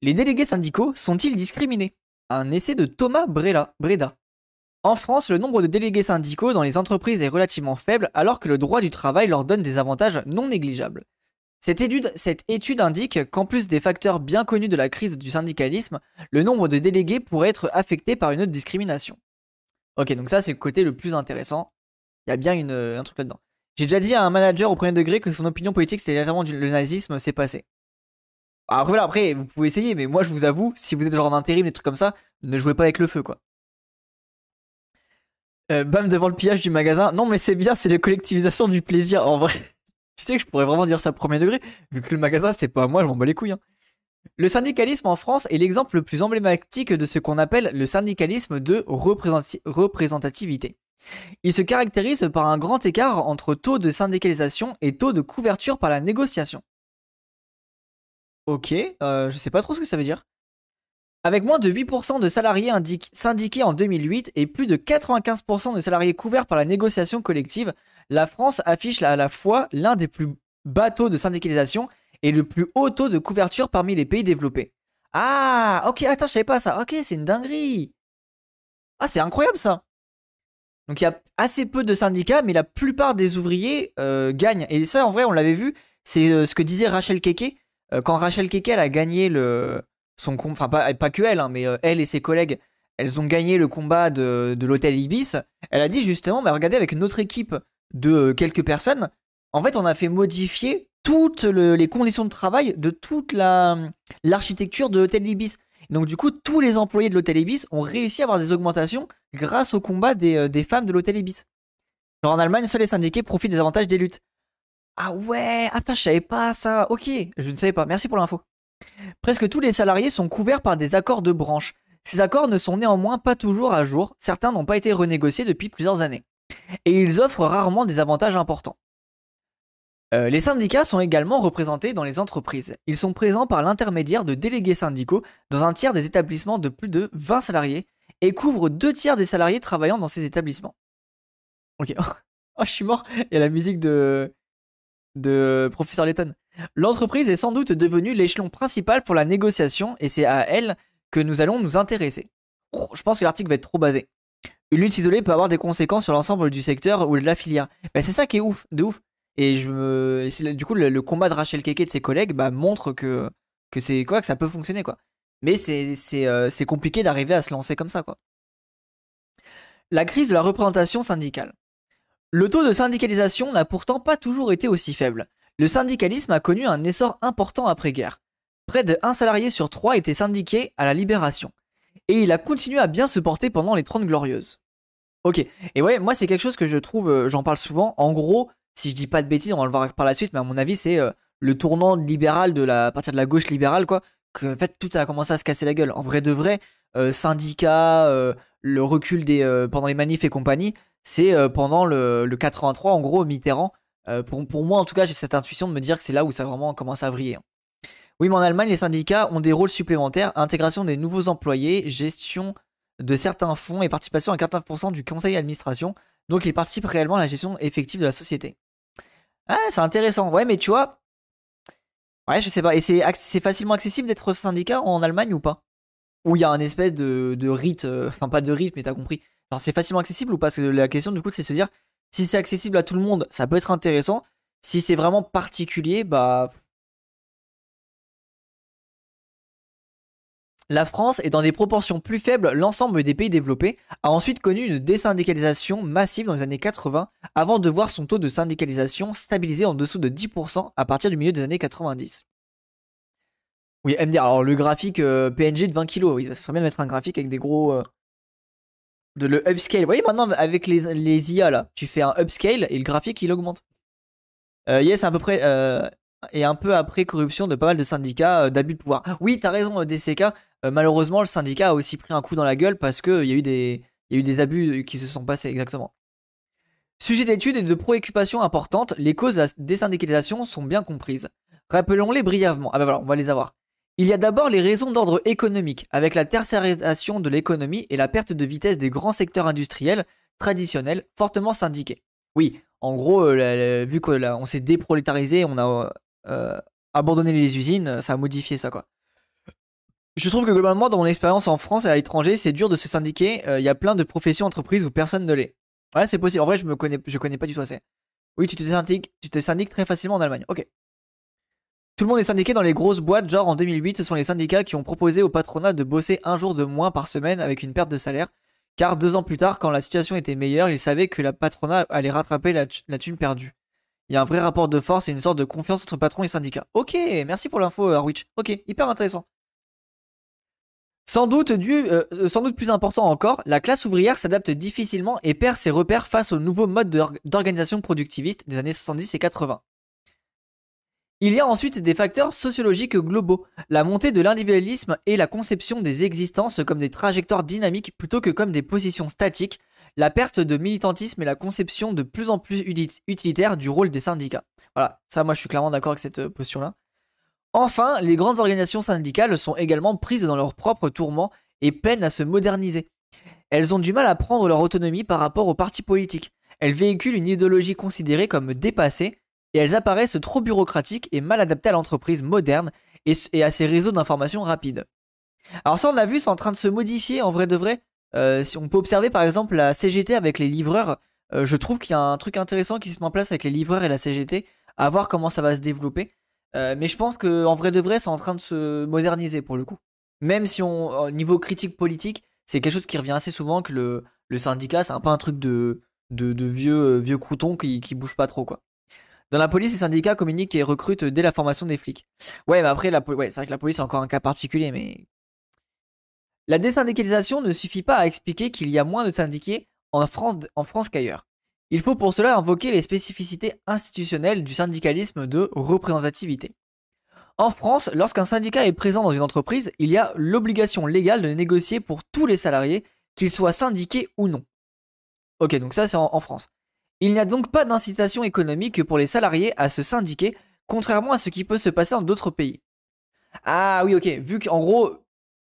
Les délégués syndicaux sont-ils discriminés? Un essai de Thomas Breda. En France, le nombre de délégués syndicaux dans les entreprises est relativement faible alors que le droit du travail leur donne des avantages non négligeables. Cette étude, indique qu'en plus des facteurs bien connus de la crise du syndicalisme, le nombre de délégués pourrait être affecté par une autre discrimination. Ok, donc ça c'est le côté le plus intéressant. Il y a bien une, un truc là-dedans. J'ai déjà dit à un manager au premier degré que son opinion politique c'était légèrement le nazisme, c'est passé. Après, voilà, après, vous pouvez essayer, mais moi je vous avoue, si vous êtes genre en intérim, des trucs comme ça, ne jouez pas avec le feu quoi. Euh, bam devant le pillage du magasin. Non, mais c'est bien, c'est la collectivisation du plaisir. En vrai, tu sais que je pourrais vraiment dire ça premier degré, vu que le magasin, c'est pas moi, je m'en bats les couilles. Hein. Le syndicalisme en France est l'exemple le plus emblématique de ce qu'on appelle le syndicalisme de représentativité. Il se caractérise par un grand écart entre taux de syndicalisation et taux de couverture par la négociation. Ok, euh, je sais pas trop ce que ça veut dire. Avec moins de 8% de salariés syndiqués en 2008 et plus de 95% de salariés couverts par la négociation collective, la France affiche à la fois l'un des plus bas taux de syndicalisation et le plus haut taux de couverture parmi les pays développés. Ah, ok, attends, je savais pas ça. Ok, c'est une dinguerie. Ah, c'est incroyable ça. Donc il y a assez peu de syndicats, mais la plupart des ouvriers euh, gagnent. Et ça, en vrai, on l'avait vu. C'est euh, ce que disait Rachel Keke. Euh, quand Rachel Keke, elle a gagné le, son enfin pas, pas que elle, hein, mais elle et ses collègues, elles ont gagné le combat de, de l'hôtel Ibis. Elle a dit justement, mais regardez, avec notre équipe de quelques personnes, en fait, on a fait modifier toutes les conditions de travail de toute l'architecture de l'hôtel Ibis. Donc du coup, tous les employés de l'hôtel Ibis ont réussi à avoir des augmentations grâce au combat des, euh, femmes de l'hôtel Ibis. Genre en Allemagne, seuls les syndiqués profitent des avantages des luttes. Ah ouais, attends, je savais pas ça. Ok, je ne savais pas. Merci pour l'info. Presque tous les salariés sont couverts par des accords de branche. Ces accords ne sont néanmoins pas toujours à jour. Certains n'ont pas été renégociés depuis plusieurs années. Et ils offrent rarement des avantages importants. Euh, les syndicats sont également représentés dans les entreprises. Ils sont présents par l'intermédiaire de délégués syndicaux dans un tiers des établissements de plus de 20 salariés et couvrent deux tiers des salariés travaillant dans ces établissements. Ok. oh, je suis mort. Il y a la musique de, de Professeur Letton. L'entreprise est sans doute devenue l'échelon principal pour la négociation et c'est à elle que nous allons nous intéresser. Oh, je pense que l'article va être trop basé. Une lutte isolée peut avoir des conséquences sur l'ensemble du secteur ou de la filière. Ben, c'est ça qui est ouf, de ouf. Et je me, du coup, le, combat de Rachel Keke et de ses collègues bah, montre que, que c'est quoi, que ça peut fonctionner quoi. Mais c'est euh, compliqué d'arriver à se lancer comme ça quoi. La crise de la représentation syndicale. Le taux de syndicalisation n'a pourtant pas toujours été aussi faible. Le syndicalisme a connu un essor important après-guerre. Près de 1 salarié sur 3 était syndiqué à la libération. Et il a continué à bien se porter pendant les 30 glorieuses. Ok, et ouais, moi c'est quelque chose que je trouve, euh, j'en parle souvent. En gros, si je dis pas de bêtises, on va le voir par la suite, mais à mon avis, c'est euh, le tournant libéral de la à partir de la gauche libérale, quoi. Que fait tout a commencé à se casser la gueule. En vrai de vrai, euh, syndicats, le recul des pendant les manifs et compagnie, c'est pendant le, le, 83 en gros Mitterrand. pour, pour moi en tout cas, j'ai cette intuition de me dire que c'est là où ça vraiment commencé à vriller. Oui, mais en Allemagne, les syndicats ont des rôles supplémentaires intégration des nouveaux employés, gestion de certains fonds et participation à 49% du conseil d'administration. Donc, ils participent réellement à la gestion effective de la société. Ah, c'est intéressant. Ouais, mais tu vois. Ouais, je sais pas. Et c'est facilement accessible d'être syndicat en Allemagne ou pas? Ou il y a un espèce de, de rite. Euh, enfin, pas de rite, mais t'as compris. Alors, c'est facilement accessible ou pas? Parce que la question, du coup, c'est de se dire si c'est accessible à tout le monde, ça peut être intéressant. Si c'est vraiment particulier, bah. La France est dans des proportions plus faibles, l'ensemble des pays développés a ensuite connu une désyndicalisation massive dans les années 80 avant de voir son taux de syndicalisation stabiliser en dessous de 10% à partir du milieu des années 90. Oui, MDR, alors le graphique euh, PNG de 20 kg, oui, ça serait bien de mettre un graphique avec des gros... Euh, de le upscale. Vous voyez maintenant avec les, les, IA là, tu fais un upscale et le graphique il augmente. Euh, yes, à peu près... et un peu après corruption de pas mal de syndicats d'abus de pouvoir. Oui, t'as raison, DCK. Malheureusement, le syndicat a aussi pris un coup dans la gueule parce qu'il y, a eu des, y a eu des abus qui se sont passés, exactement. Sujet d'étude et de préoccupation importante, les causes de la désyndicalisation sont bien comprises. Rappelons-les brièvement. Ah ben voilà, on va les avoir. Il y a d'abord les raisons d'ordre économique, avec la tertiarisation de l'économie et la perte de vitesse des grands secteurs industriels traditionnels fortement syndiqués. Oui, en gros, euh, vu qu'on s'est déprolétarisé, on a euh, abandonné les usines, ça a modifié ça quoi. Je trouve que globalement, dans mon expérience en France et à l'étranger, c'est dur de se syndiquer. Euh, Il y a plein de professions, entreprises où personne ne l'est. Ouais, c'est possible. En vrai, je me connais, connais pas du tout assez. Oui, tu te syndiques, tu te syndiques très facilement en Allemagne. Ok. Tout le monde est syndiqué dans les grosses boîtes, genre en 2008, ce sont les syndicats qui ont proposé au patronat de bosser un jour de moins par semaine avec une perte de salaire. Car deux ans plus tard, quand la situation était meilleure, ils savaient que la patronat allait rattraper la, la thune perdue. Il y a un vrai rapport de force et une sorte de confiance entre patron et syndicat. Ok, merci pour l'info, Harwich. Ok, hyper intéressant. Sans doute, euh, euh, sans doute plus important encore, la classe ouvrière s'adapte difficilement et perd ses repères face aux nouveaux modes d'or- d'organisation productiviste des années 70 et 80. Il y a ensuite des facteurs sociologiques globaux, la montée de l'individualisme et la conception des existences comme des trajectoires dynamiques plutôt que comme des positions statiques, la perte de militantisme et la conception de plus en plus uti- utilitaire du rôle des syndicats. Voilà, ça moi je suis clairement d'accord avec cette euh, posture-là. Enfin, les grandes organisations syndicales sont également prises dans leur propre tourment et peinent à se moderniser. Elles ont du mal à prendre leur autonomie par rapport aux partis politiques. Elles véhiculent une idéologie considérée comme dépassée et elles apparaissent trop bureaucratiques et mal adaptées à l'entreprise moderne et, à ses réseaux d'information rapides. Alors ça on l'a vu, c'est en train de se modifier en vrai de vrai. Euh, si on peut observer par exemple la CGT avec les livreurs, euh, je trouve qu'il y a un truc intéressant qui se met en place avec les livreurs et la CGT, à voir comment ça va se développer. Euh, mais je pense que en vrai de vrai, c'est en train de se moderniser pour le coup. Même si on, au niveau critique politique, c'est quelque chose qui revient assez souvent que le, syndicat, c'est un peu un truc de, vieux, vieux croutons qui, qui bougent pas trop quoi. Dans la police, les syndicats communiquent et recrutent dès la formation des flics. Ouais, mais après, la, ouais, c'est vrai que la police c'est encore un cas particulier, mais la désyndicalisation ne suffit pas à expliquer qu'il y a moins de syndiqués en France, en France qu'ailleurs. Il faut pour cela invoquer les spécificités institutionnelles du syndicalisme de représentativité. En France, lorsqu'un syndicat est présent dans une entreprise, il y a l'obligation légale de négocier pour tous les salariés, qu'ils soient syndiqués ou non. Ok, donc ça c'est en France. Il n'y a donc pas d'incitation économique pour les salariés à se syndiquer, contrairement à ce qui peut se passer dans d'autres pays. Ah oui, ok, vu qu'en gros,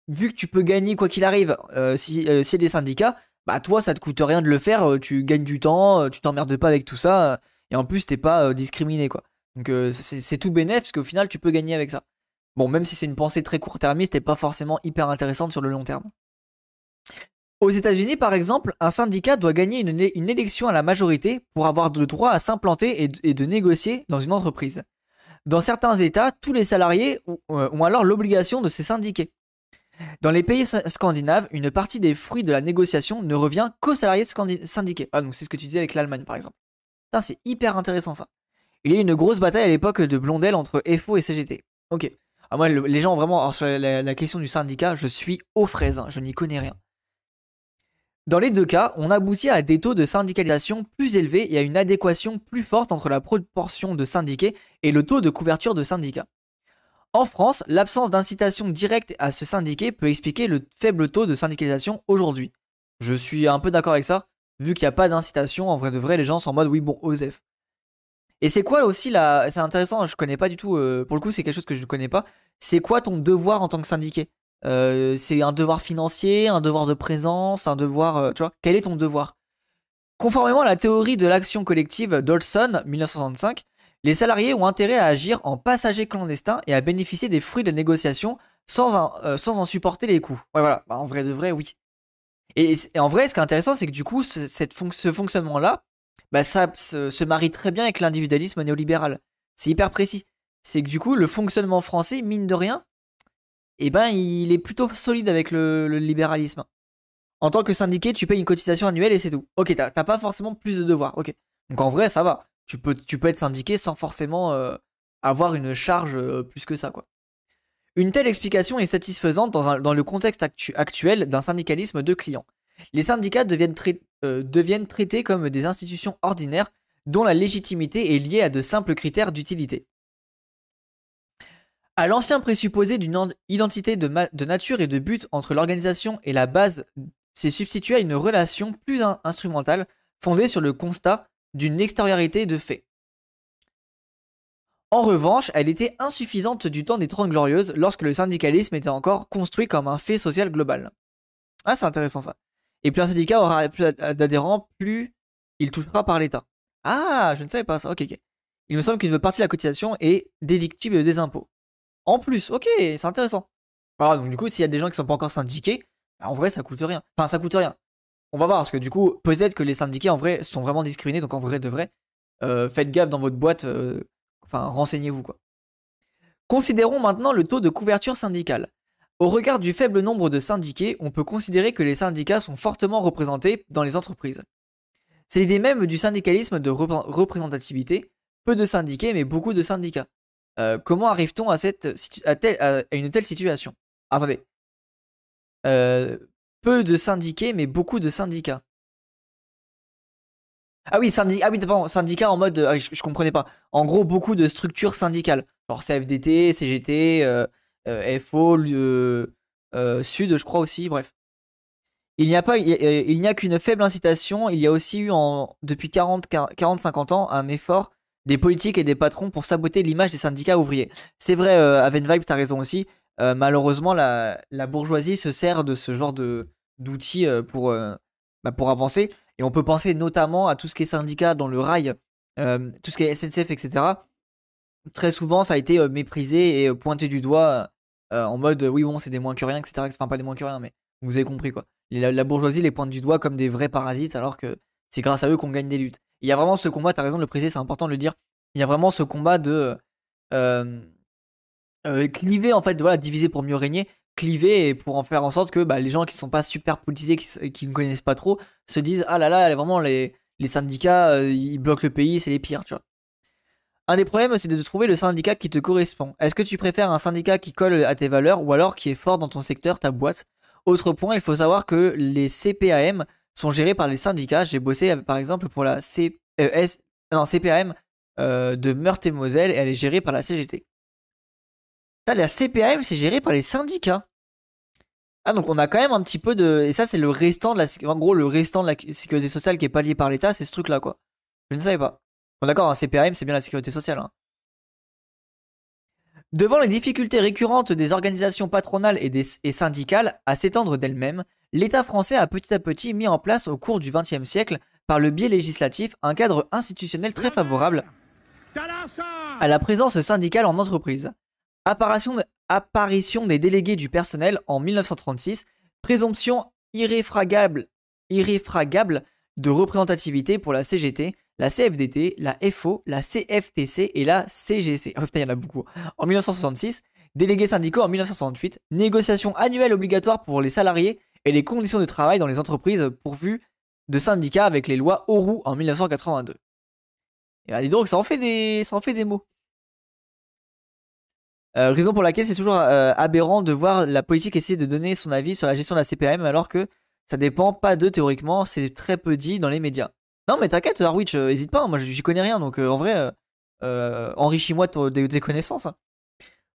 vu que tu peux gagner quoi qu'il arrive, euh, si euh, des syndicats, bah toi ça te coûte rien de le faire, euh, tu gagnes du temps, euh, tu t'emmerdes pas avec tout ça, et en plus t'es pas discriminé quoi. Donc c'est c'est tout bénéf parce qu'au final tu peux gagner avec ça. Bon, même si c'est une pensée très court-termiste et pas forcément hyper intéressante sur le long terme. Aux États-Unis, par exemple, un syndicat doit gagner une, élection à la majorité pour avoir le droit à s'implanter et, de négocier dans une entreprise. Dans certains États, tous les salariés ont, euh, ont alors l'obligation de se syndiquer. Dans les pays scandinaves, une partie des fruits de la négociation ne revient qu'aux salariés syndiqués. Ah, donc c'est ce que tu disais avec l'Allemagne, par exemple. Putain, c'est hyper intéressant ça. Il y a eu une grosse bataille à l'époque de Blondel entre FO et CGT. Ok. Ah, moi, le- les gens vraiment, sur la question du syndicat, je suis aux fraises, hein, je n'y connais rien. Dans les deux cas, on aboutit à des taux de syndicalisation plus élevés et à une adéquation plus forte entre la proportion de syndiqués et le taux de couverture de syndicats. En France, l'absence d'incitation directe à se syndiquer peut expliquer le faible taux de syndicalisation aujourd'hui. Je suis un peu d'accord avec ça, vu qu'il n'y a pas d'incitation, en vrai de vrai, les gens sont en mode oui, bon, OSEF. Et c'est quoi aussi la. C'est intéressant, je connais pas du tout, euh, pour le coup, c'est quelque chose que je ne connais pas. C'est quoi ton devoir en tant que syndiqué? Euh, C'est un devoir financier, un devoir de présence, un devoir. euh, tu vois, quel est ton devoir? Conformément à la théorie de l'action collective d'Olson, 1965, les salariés ont intérêt à agir en passagers clandestins et à bénéficier des fruits de la négociation sans, en- euh, sans en supporter les coûts. Ouais, voilà, Bah, en vrai de vrai, oui. Et, en vrai, ce qui est intéressant, c'est que du coup, ce, cette ce fonctionnement-là, bah, ça se, se marie très bien avec l'individualisme néolibéral. C'est hyper précis. C'est que du coup, le fonctionnement français, mine de rien, eh ben, il est plutôt solide avec le, libéralisme. En tant que syndiqué, tu payes une cotisation annuelle et c'est tout. Ok, t'as pas forcément plus de devoirs. Ok. Donc en vrai, ça va. Tu peux, tu être syndiqué sans forcément euh, avoir une charge euh, plus que ça. Une telle explication est satisfaisante dans, le contexte actu- actuel d'un syndicalisme de clients. Les syndicats euh, deviennent traités comme des institutions ordinaires dont la légitimité est liée à de simples critères d'utilité. À l'ancien présupposé d'une en- identité de, nature et de but entre l'organisation et la base s'est substitué à une relation plus in- instrumentale fondée sur le constat d'une extériorité de fait. En revanche, elle était insuffisante du temps des Trente Glorieuses lorsque le syndicalisme était encore construit comme un fait social global. Ah, c'est intéressant ça. Et plus un syndicat aura plus d'adhérents, plus il touchera par l'État. Ah, je ne savais pas ça. Ok, ok. Il me semble qu'une partie de la cotisation est déductible des impôts. En plus, ok, c'est intéressant. Voilà, donc du coup, s'il y a des gens qui sont pas encore syndiqués, bah, en vrai, ça coûte rien. Enfin, ça coûte rien. On va voir, parce que du coup, peut-être que les syndiqués, en vrai, sont vraiment discriminés, donc en vrai de euh, faites gaffe dans votre boîte, euh, enfin, renseignez-vous, quoi. Considérons maintenant le taux de couverture syndicale. Au regard du faible nombre de syndiqués, on peut considérer que les syndicats sont fortement représentés dans les entreprises. C'est l'idée même du syndicalisme de représentativité, peu de syndiqués mais beaucoup de syndicats. Euh, comment arrive-t-on à, cette, à, une telle situation? Attendez. Euh, peu de syndiqués mais beaucoup de syndicats. Ah oui, syndicat, ah oui, pardon, syndicat en mode. Ah, je, je, comprenais pas. En gros, beaucoup de structures syndicales. Genre CFDT, CGT, FO, Sud, je crois aussi, bref. Il n'y a il n'y a qu'une faible incitation. Il y a aussi eu en, depuis 40-50 ans un effort des politiques et des patrons pour saboter l'image des syndicats ouvriers. C'est vrai, euh, Avenvibe, t'as raison aussi. malheureusement, la, bourgeoisie se sert de ce genre d'outils pour, bah, pour avancer. Et on peut penser notamment à tout ce qui est syndicat dans le rail, tout ce qui est SNCF, etc. Très souvent, ça a été méprisé et pointé du doigt en mode oui, bon, c'est des moins que rien, etc. Enfin, pas des moins que rien, mais vous avez compris quoi. La, bourgeoisie les pointe du doigt comme des vrais parasites alors que c'est grâce à eux qu'on gagne des luttes. Il y a vraiment ce combat, t'as raison de le préciser, c'est important de le dire. Il y a vraiment ce combat de cliver en fait, voilà, diviser pour mieux régner, cliver et pour en faire en sorte que bah, les gens qui sont pas super politisés, qui, ne connaissent pas trop, se disent ah là là, vraiment les, syndicats, ils bloquent le pays, c'est les pires, tu vois. Un des problèmes, c'est de trouver le syndicat qui te correspond. Est-ce que tu préfères un syndicat qui colle à tes valeurs ou alors qui est fort dans ton secteur, ta boîte? Autre point, il faut savoir que les CPAM sont gérés par les syndicats. J'ai bossé par exemple pour la CPAM euh, de Meurthe-et-Moselle et elle est gérée par la CGT. la CPAM, c'est géré par les syndicats. Ah donc on a quand même un petit peu de... Et ça c'est le restant de la... En le restant de la sécurité sociale qui est pas lié par l'État, c'est ce truc là quoi. Je ne savais pas. Bon, d'accord, un CPRM, c'est bien la sécurité sociale. Hein. Devant les difficultés récurrentes des organisations patronales et, syndicales à s'étendre d'elles-mêmes, l'État français a petit à petit mis en place au cours du XXe siècle, par le biais législatif, un cadre institutionnel très favorable à la présence syndicale en entreprise. Apparition, des délégués du personnel en 1936, présomption irréfragable, de représentativité pour la CGT, la CFDT, la FO, la CFTC et la CGC. Y en a beaucoup. En 1966, délégués syndicaux en 1968, négociations annuelles obligatoires pour les salariés et les conditions de travail dans les entreprises pourvues de syndicats avec les lois Auroux en 1982. Et allez donc, ça en fait des, ça en fait des mots. Euh, raison pour laquelle c'est toujours euh, aberrant de voir la politique essayer de donner son avis sur la gestion de la CPM alors que ça dépend pas d'eux théoriquement, c'est très peu dit dans les médias. Non, mais t'inquiète, Harwich, euh, hésite pas, moi j'y connais rien, donc en vrai, enrichis-moi tes connaissances. Hein.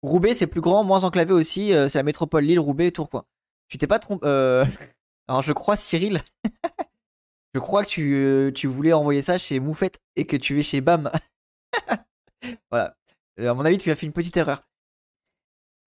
Roubaix, c'est plus grand, moins enclavé aussi, c'est la métropole Lille, Roubaix, Tourcoing. Tu t'es pas trompé. Alors je crois, Cyril, je crois que tu, tu voulais envoyer ça chez Moufette et que tu es chez BAM. voilà. À mon avis, tu as fait une petite erreur.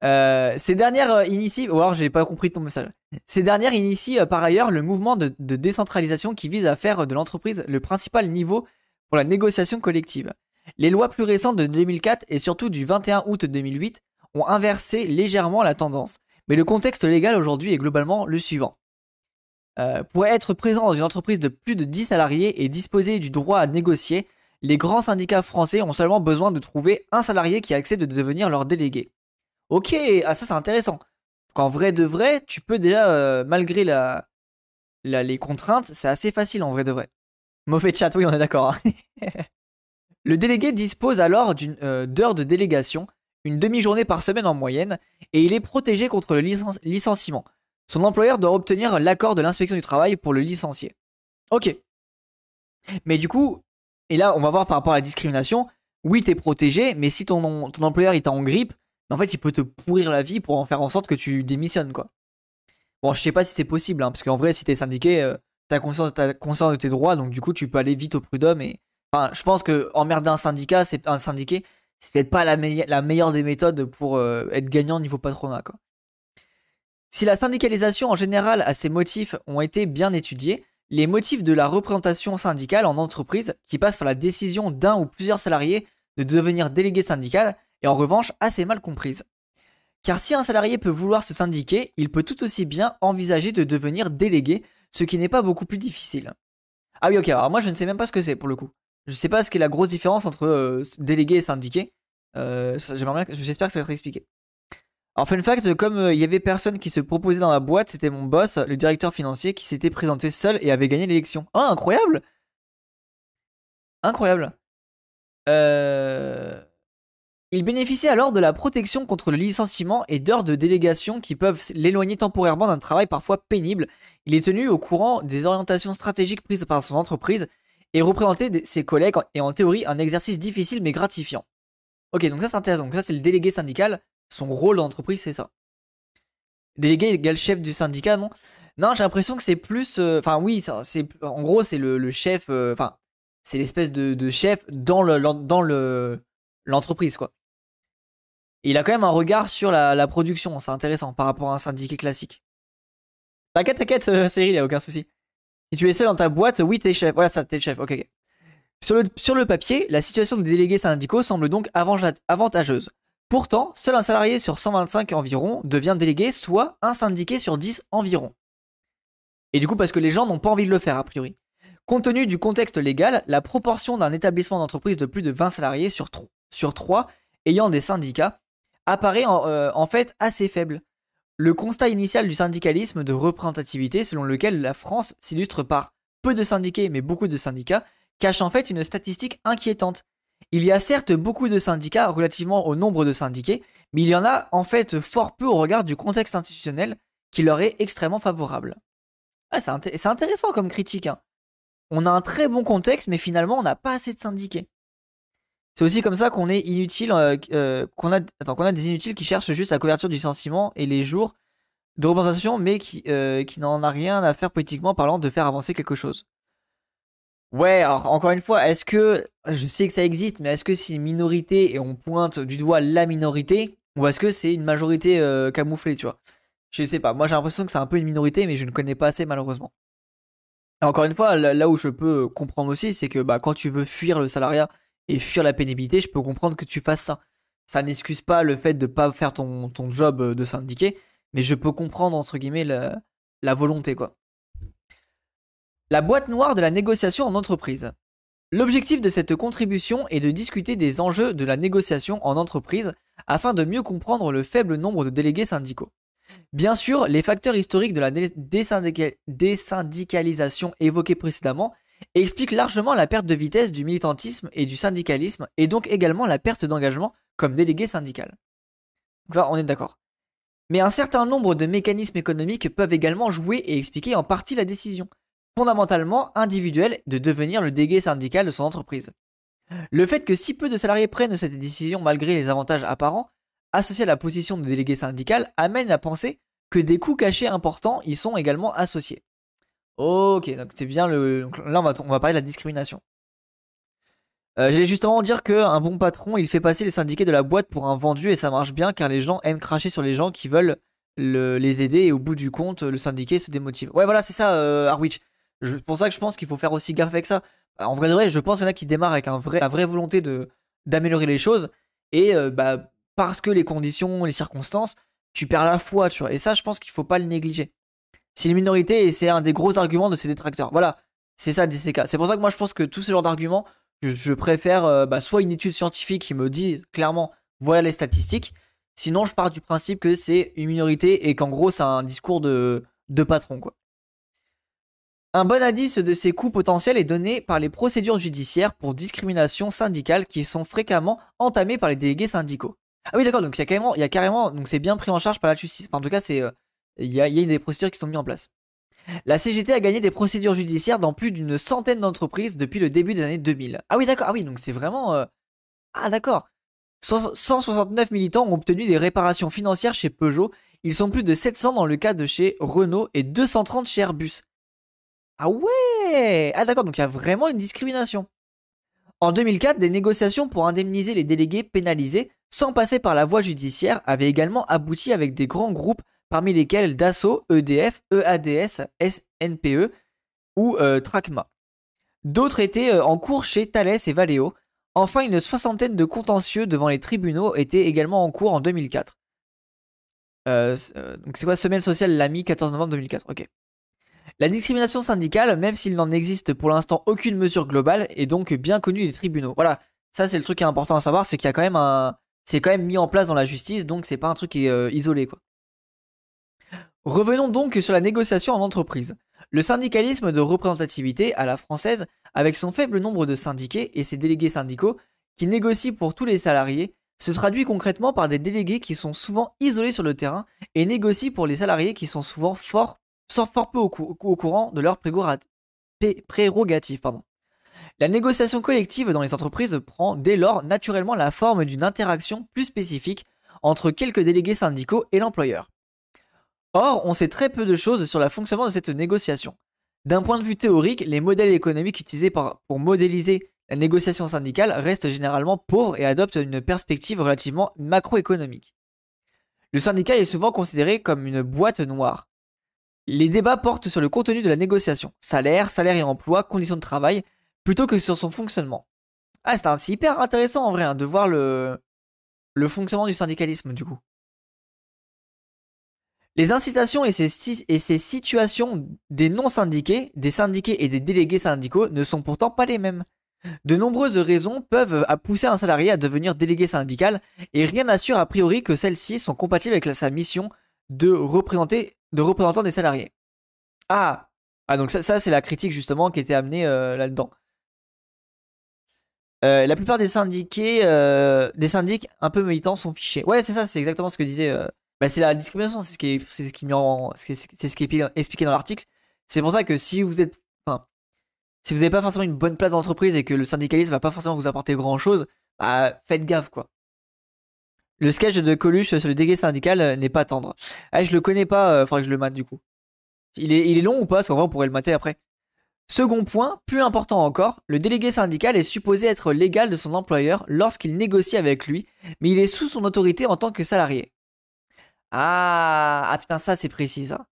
Euh, ces dernières euh, initient, alors j'ai pas compris ton message. Ces dernières initient euh, par ailleurs le mouvement de, décentralisation qui vise à faire de l'entreprise le principal niveau pour la négociation collective. Les lois plus récentes de 2004 et surtout du 21 août 2008 ont inversé légèrement la tendance, mais le contexte légal aujourd'hui est globalement le suivant. pour être présent dans une entreprise de plus de 10 salariés et disposer du droit à négocier, les grands syndicats français ont seulement besoin de trouver un salarié qui accepte de devenir leur délégué. Ok, ah ça c'est intéressant. Qu'en vrai de vrai, tu peux déjà, euh, malgré la, les contraintes, c'est assez facile en vrai de vrai. Mauvais chat, oui on est d'accord. Hein. Le délégué dispose alors d'une euh, d'heures de délégation, une demi-journée par semaine en moyenne, et il est protégé contre le licenciement. Son employeur doit obtenir l'accord de l'inspection du travail pour le licencier. Ok. Mais du coup, et là on va voir par rapport à la discrimination, oui t'es protégé, mais si ton, employeur est en grippe, en fait, il peut te pourrir la vie pour en faire en sorte que tu démissionnes, quoi. Bon, je sais pas si c'est possible, hein, parce qu'en vrai, si t'es syndiqué, euh, t'as conscience, conscience, de tes droits, donc du coup, tu peux aller vite au prud'homme. Et... Enfin, je pense que emmerder un syndicat, c'est un syndiqué, c'est peut-être pas la, meilleure des méthodes pour euh, être gagnant niveau patronat, quoi. Si la syndicalisation en général a ses motifs ont été bien étudiés, les motifs de la représentation syndicale en entreprise, qui passe par la décision d'un ou plusieurs salariés de devenir délégué syndical, et en revanche assez mal comprise. Car si un salarié peut vouloir se syndiquer, il peut tout aussi bien envisager de devenir délégué, ce qui n'est pas beaucoup plus difficile. Ah oui, ok, alors moi je ne sais même pas ce que c'est pour le coup. Je sais pas ce qu'est la grosse différence entre euh, délégué et syndiqué. Euh, j'espère que ça va être expliqué. Alors, fun fact, comme euh, il y avait personne qui se proposait dans la boîte, c'était mon boss, le directeur financier, qui s'était présenté seul et avait gagné l'élection. Ah, incroyable Incroyable. Euh... Il bénéficie alors de la protection contre le licenciement et d'heures de délégation qui peuvent l'éloigner temporairement d'un travail parfois pénible. Il est tenu au courant des orientations stratégiques prises par son entreprise et représenter ses collègues est en théorie un exercice difficile mais gratifiant. Ok, donc ça c'est intéressant. Donc ça c'est le délégué syndical. Son rôle d'entreprise c'est ça. Délégué égale chef du syndicat, non? Non, j'ai l'impression que c'est plus... Euh, enfin oui, c'est en gros c'est le, chef... Euh, enfin, c'est l'espèce de, chef dans le dans le l'entreprise quoi. il a quand même un regard sur la, production, c'est intéressant par rapport à un syndicat classique. T'inquiète, t'inquiète, euh, Cyril, y a aucun souci. Si tu es seul dans ta boîte, oui, t'es chef. Voilà, ça, t'es chef. Ok, Sur le, sur le papier, la situation des délégués syndicaux semble donc avantageuse. Pourtant, seul un salarié sur 125 environ devient délégué, soit un syndiqué sur 10 environ. Et du coup, parce que les gens n'ont pas envie de le faire, a priori. Compte tenu du contexte légal, la proportion d'un établissement d'entreprise de plus de 20 salariés sur, sur 3 ayant des syndicats apparaît euh, en, fait assez faible. Le constat initial du syndicalisme de représentativité, selon lequel la France s'illustre par peu de syndiqués mais beaucoup de syndicats, cache en fait une statistique inquiétante. Il y a certes beaucoup de syndicats relativement au nombre de syndiqués, mais il y en a en fait fort peu au regard du contexte institutionnel qui leur est extrêmement favorable. Ah, c'est intéressant comme critique. Hein. On a un très bon contexte, mais finalement on n'a pas assez de syndiqués. C'est aussi comme ça qu'on est inutile, euh, euh, qu'on a, qu'on a des inutiles qui cherchent juste la couverture du sentiment et les jours de représentation, mais qui, euh, qui n'en a rien à faire politiquement parlant de faire avancer quelque chose. Ouais, alors encore une fois, est-ce que je sais que ça existe, mais est-ce que c'est une minorité et on pointe du doigt la minorité, ou est-ce que c'est une majorité camouflée, tu vois? Je sais pas. Moi, j'ai l'impression que c'est un peu une minorité, mais je ne connais pas assez malheureusement. encore une fois, là, où je peux comprendre aussi, c'est que bah, quand tu veux fuir le salariat et fuir la pénibilité, je peux comprendre que tu fasses ça. Ça n'excuse pas le fait de ne pas faire ton, job de syndiqué, mais je peux comprendre entre guillemets la, la volonté quoi. La boîte noire de la négociation en entreprise. L'objectif de cette contribution est de discuter des enjeux de la négociation en entreprise afin de mieux comprendre le faible nombre de délégués syndicaux. Bien sûr, les facteurs historiques de la désyndicalisation évoqués précédemment explique largement la perte de vitesse du militantisme et du syndicalisme, et donc également la perte d'engagement comme délégué syndical. Donc ça, on est d'accord. Mais un certain nombre de mécanismes économiques peuvent également jouer et expliquer en partie la décision, fondamentalement individuelle, de devenir le délégué syndical de son entreprise. Le fait que si peu de salariés prennent cette décision malgré les avantages apparents, associés à la position de délégué syndical, amène à penser que des coûts cachés importants y sont également associés. Ok, donc c'est bien le. là, on va, on va parler de la discrimination. Euh, J'allais justement dire qu'un bon patron, il fait passer les syndiqués de la boîte pour un vendu et ça marche bien car les gens aiment cracher sur les gens qui veulent les aider et au bout du compte, le syndiqué se démotive. Ouais, voilà, c'est ça, euh, Harwich. C'est pour ça que je pense qu'il faut faire aussi gaffe avec ça. En vrai, vrai je pense qu'il y en a qui démarrent avec un vrai, la vraie volonté de d'améliorer les choses et euh, bah, parce que les conditions, les circonstances, tu perds la foi, tu vois. Et ça, je pense qu'il faut pas le négliger. C'est une minorité et c'est un des gros arguments de ces détracteurs. Voilà, c'est ça DCK. C'est pour ça que moi je pense que tous ces genres d'arguments, je, préfère euh, bah, soit une étude scientifique qui me dit clairement voilà les statistiques, sinon je pars du principe que c'est une minorité et qu'en gros c'est un discours de, de patron quoi. Un bon indice de ces coûts potentiels est donné par les procédures judiciaires pour discrimination syndicale qui sont fréquemment entamées par les délégués syndicaux. Ah oui d'accord, donc il y a carrément, il y a carrément, donc c'est bien pris en charge par la justice. en tout cas c'est euh, il y, a, des procédures qui sont mises en place. La CGT a gagné des procédures judiciaires dans plus d'une centaine d'entreprises depuis le début des années 2000. Ah oui, d'accord. Ah oui, donc c'est vraiment. Euh, ah d'accord. 169 militants ont obtenu des réparations financières chez Peugeot. Ils sont plus de 700 dans le cas de chez Renault et 230 chez Airbus. Ah ouais Ah d'accord, donc il y a vraiment une discrimination. En 2004, des négociations pour indemniser les délégués pénalisés sans passer par la voie judiciaire avaient également abouti avec des grands groupes parmi lesquels Dassault, EDF, EADS, SNPE ou euh, Tracma. D'autres étaient euh, en cours chez Thales et Valeo. Enfin, une soixantaine de contentieux devant les tribunaux étaient également en cours en 2004. Euh, donc c'est quoi Semaine sociale l'AMI 14 novembre 2004. Ok. La discrimination syndicale, même s'il n'en existe pour l'instant aucune mesure globale, est donc bien connue des tribunaux. Voilà, ça c'est le truc qui est important à savoir, c'est qu'il y a quand même un, c'est quand même mis en place dans la justice, donc c'est pas un truc isolé quoi. Revenons donc sur la négociation en entreprise. Le syndicalisme de représentativité à la française, avec son faible nombre de syndiqués et ses délégués syndicaux qui négocient pour tous les salariés, se traduit concrètement par des délégués qui sont souvent isolés sur le terrain et négocient pour les salariés qui sont souvent fort, fort peu au, courant de leurs prérogatives. La négociation collective dans les entreprises prend dès lors naturellement la forme d'une interaction plus spécifique entre quelques délégués syndicaux et l'employeur. Or, on sait très peu de choses sur le fonctionnement de cette négociation. D'un point de vue théorique, les modèles économiques utilisés pour modéliser la négociation syndicale reste généralement pauvre et adopte une perspective relativement macroéconomique. Le syndicat est souvent considéré comme une boîte noire. Les débats portent sur le contenu de la négociation, salaire, salaire et emploi, conditions de travail, plutôt que sur son fonctionnement. Ah, c'est hyper intéressant en vrai hein, de voir le fonctionnement du syndicalisme du coup. Les incitations et ces, situations des non-syndiqués, des syndiqués et des délégués syndicaux ne sont pourtant pas les mêmes. De nombreuses raisons peuvent pousser un salarié à devenir délégué syndical et rien n'assure a priori que celles-ci sont compatibles avec sa mission de, représenter, représentant des salariés. Ah, ah donc ça, c'est la critique justement qui était amenée euh, là-dedans. Euh, la plupart des syndiqués, euh, des syndics un peu militants sont fichés. Ouais, c'est ça, c'est exactement ce que disait. Bah, c'est la discrimination, c'est ce qui est, expliqué dans l'article. C'est pour ça que si vous êtes n'avez pas forcément une bonne place d'entreprise et que le syndicalisme va pas forcément vous apporter grand chose, bah faites gaffe quoi. Le sketch de Coluche sur le délégué syndical euh, n'est pas tendre. Ah, je le connais pas, euh, faudrait que je le mate du coup. Il est, il est long ou pas? Parce qu'en vrai, on pourrait le mater après. Second point, plus important encore, le délégué syndical est supposé être légal de son employeur lorsqu'il négocie avec lui, mais il est sous son autorité en tant que salarié. Ah, ah putain, ça c'est précis ça.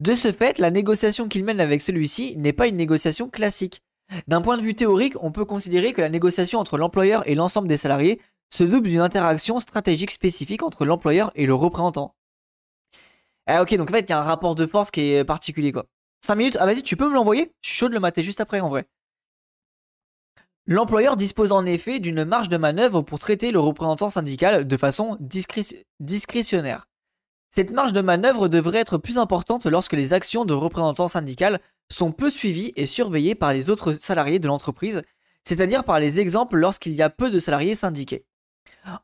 De ce fait, la négociation qu'il mène avec celui-ci n'est pas une négociation classique. D'un point de vue théorique, on peut considérer que la négociation entre l'employeur et l'ensemble des salariés se double d'une interaction stratégique spécifique entre l'employeur et le représentant. Ah ok, donc en fait, il y a un rapport de force qui est particulier quoi. 5 minutes, ah vas-y, tu peux me l'envoyer? Je suis chaud de le mater juste après en vrai. L'employeur dispose en effet d'une marge de manœuvre pour traiter le représentant syndical de façon discrétionnaire. Cette marge de manœuvre devrait être plus importante lorsque les actions de représentants syndicales sont peu suivies et surveillées par les autres salariés de l'entreprise, c'est-à-dire par les exemples lorsqu'il y a peu de salariés syndiqués.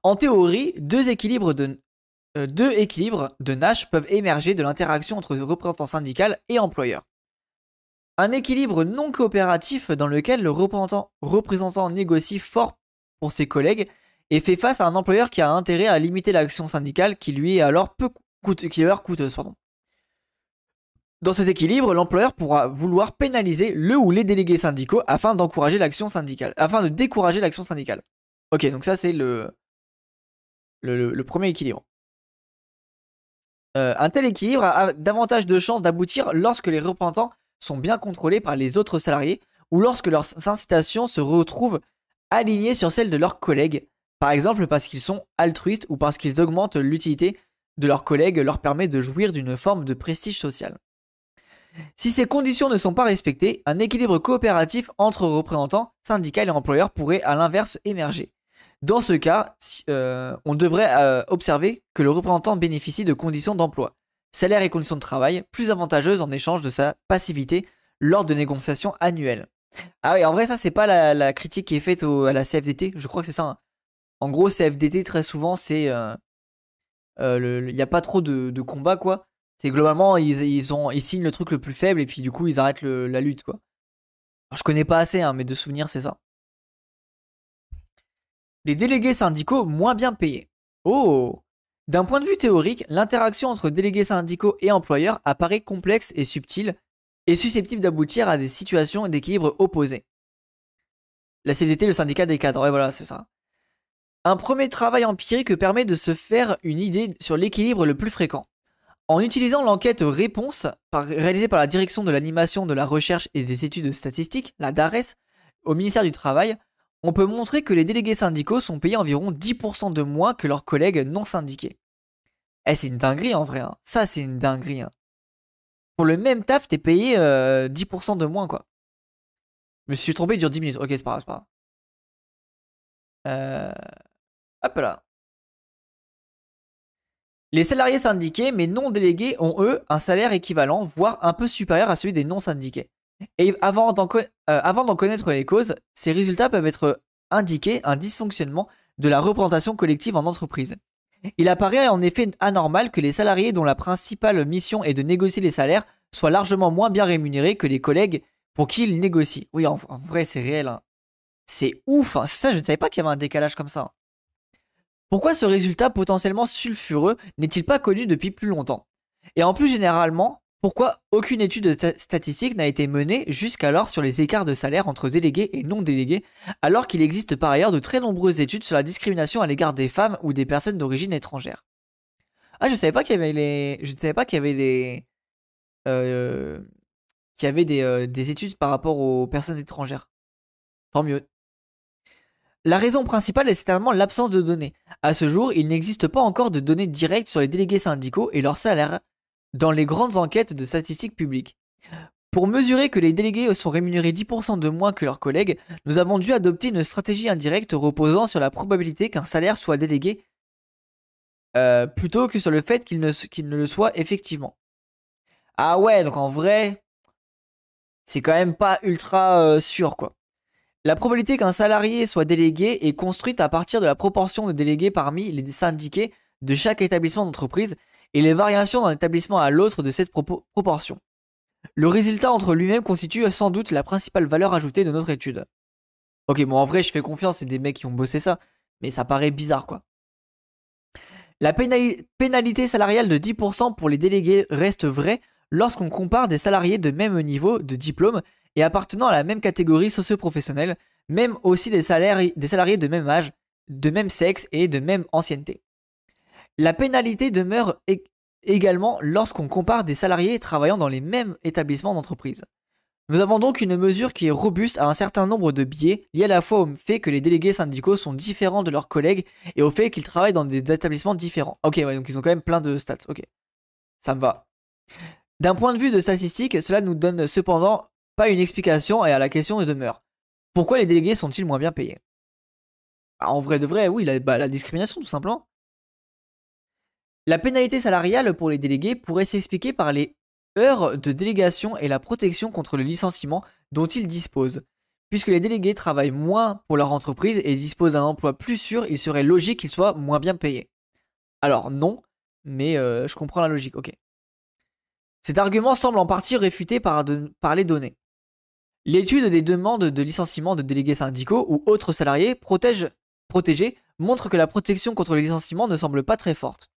En théorie, deux équilibres de, euh, deux équilibres de Nash peuvent émerger de l'interaction entre représentants syndicaux et employeurs. Un équilibre non coopératif dans lequel le représentant, représentant négocie fort pour ses collègues et fait face à un employeur qui a intérêt à limiter l'action syndicale qui lui est alors peu Dans cet équilibre, l'employeur pourra vouloir pénaliser le ou les délégués syndicaux afin d'encourager l'action syndicale, afin de décourager l'action syndicale. Ok, donc ça c'est le, le, premier équilibre. Euh, un tel équilibre a davantage de chances d'aboutir lorsque les représentants sont bien contrôlés par les autres salariés ou lorsque leurs incitations se retrouvent alignées sur celles de leurs collègues, par exemple parce qu'ils sont altruistes ou parce qu'ils augmentent l'utilité de leurs collègues leur permet de jouir d'une forme de prestige social. Si ces conditions ne sont pas respectées, un équilibre coopératif entre représentants, syndicats et employeurs pourrait à l'inverse émerger. Dans ce cas, euh, on devrait euh, observer que le représentant bénéficie de conditions d'emploi, salaire et conditions de travail plus avantageuses en échange de sa passivité lors de négociations annuelles. Ah oui, en vrai, ça, c'est pas la, critique qui est faite à la CFDT. Je crois que c'est ça. Hein. En gros, CFDT, très souvent, c'est euh, il euh, n'y a pas trop de, de combats, quoi. C'est globalement, ils, ils, ont, ils signent le truc le plus faible et puis du coup, ils arrêtent la lutte, quoi. je connais pas assez, hein, mais de souvenirs, c'est ça. Les délégués syndicaux moins bien payés. Oh D'un point de vue théorique, l'interaction entre délégués syndicaux et employeurs apparaît complexe et subtile et susceptible d'aboutir à des situations d'équilibre opposés. La CFDT, le syndicat des cadres, ouais voilà, c'est ça. Un premier travail empirique permet de se faire une idée sur l'équilibre le plus fréquent. En utilisant l'enquête réponse réalisée par la direction de l'animation de la recherche et des études statistiques, la DARES, au ministère du Travail, on peut montrer que les délégués syndicaux sont payés environ 10% de moins que leurs collègues non syndiqués. Eh, c'est une dinguerie en vrai. Hein. Ça, c'est une dinguerie. Hein. Pour le même taf, t'es payé 10% euh, de moins, quoi. Je me suis trompé, il dure 10 minutes. Ok, c'est pas grave, c'est pas grave. Euh... Hop là. Les salariés syndiqués mais non délégués ont eux un salaire équivalent, voire un peu supérieur à celui des non syndiqués. Et avant d'en euh, connaître les causes, ces résultats peuvent être indiqués un dysfonctionnement de la représentation collective en entreprise. Il apparaît en effet anormal que les salariés dont la principale mission est de négocier les salaires soient largement moins bien rémunérés que les collègues pour qui ils négocient. Oui, en, vrai, c'est réel. Hein. C'est ouf. Hein. Ça, je ne savais pas qu'il y avait un décalage comme ça. Pourquoi ce résultat potentiellement sulfureux n'est-il pas connu depuis plus longtemps? Et en plus généralement, pourquoi aucune étude statistique n'a été menée jusqu'alors sur les écarts de salaire entre délégués et non délégués, alors qu'il existe par ailleurs de très nombreuses études sur la discrimination à l'égard des femmes ou des personnes d'origine étrangère? Ah, je savais pas qu'il y avait les, je ne savais pas qu'il y avait des, euh, qu'il y avait des, euh, des études par rapport aux personnes étrangères. Tant mieux. La raison principale est certainement l'absence de données. À ce jour, il n'existe pas encore de données directes sur les délégués syndicaux et leurs salaires dans les grandes enquêtes de statistiques publiques. Pour mesurer que les délégués sont rémunérés 10% de moins que leurs collègues, nous avons dû adopter une stratégie indirecte reposant sur la probabilité qu'un salaire soit délégué euh, plutôt que sur le fait qu'il ne, le soit effectivement. Ah ouais, donc en vrai, c'est quand même pas ultra euh, sûr quoi. La probabilité qu'un salarié soit délégué est construite à partir de la proportion de délégués parmi les syndiqués de chaque établissement d'entreprise et les variations d'un établissement à l'autre de cette proportion. Le résultat entre lui-même constitue sans doute la principale valeur ajoutée de notre étude. Ok, bon en vrai je fais confiance, c'est des mecs qui ont bossé ça, mais ça paraît bizarre quoi. La pénalité salariale de 10% pour les délégués reste vraie lorsqu'on compare des salariés de même niveau de diplôme et appartenant à la même catégorie socio-professionnelle, même aussi des, salariés, des salariés de même âge, de même sexe et de même ancienneté. La pénalité demeure également lorsqu'on compare des salariés travaillant dans les mêmes établissements d'entreprise. Nous avons donc une mesure qui est robuste à un certain nombre de biais liés à la fois au fait que les délégués syndicaux sont différents de leurs collègues et au fait qu'ils travaillent dans des établissements différents. Ok, ouais, donc ils ont quand même plein de stats. Ok, ça me va. D'un point de vue de statistique, cela nous donne cependant pas une explication et à la question demeure. Pourquoi les délégués sont-ils moins bien payés? Bah, En vrai de vrai, oui, la, bah, la discrimination tout simplement. La pénalité salariale pour les délégués pourrait s'expliquer par les heures de délégation et la protection contre le licenciement dont ils disposent. Puisque les délégués travaillent moins pour leur entreprise et disposent d'un emploi plus sûr, il serait logique qu'ils soient moins bien payés. Alors non, mais euh, je comprends la logique, ok. Cet argument semble en partie réfuté par, les données. L'étude des demandes de licenciement de délégués syndicaux ou autres salariés protégés montre que la protection contre le licenciement ne semble pas très forte.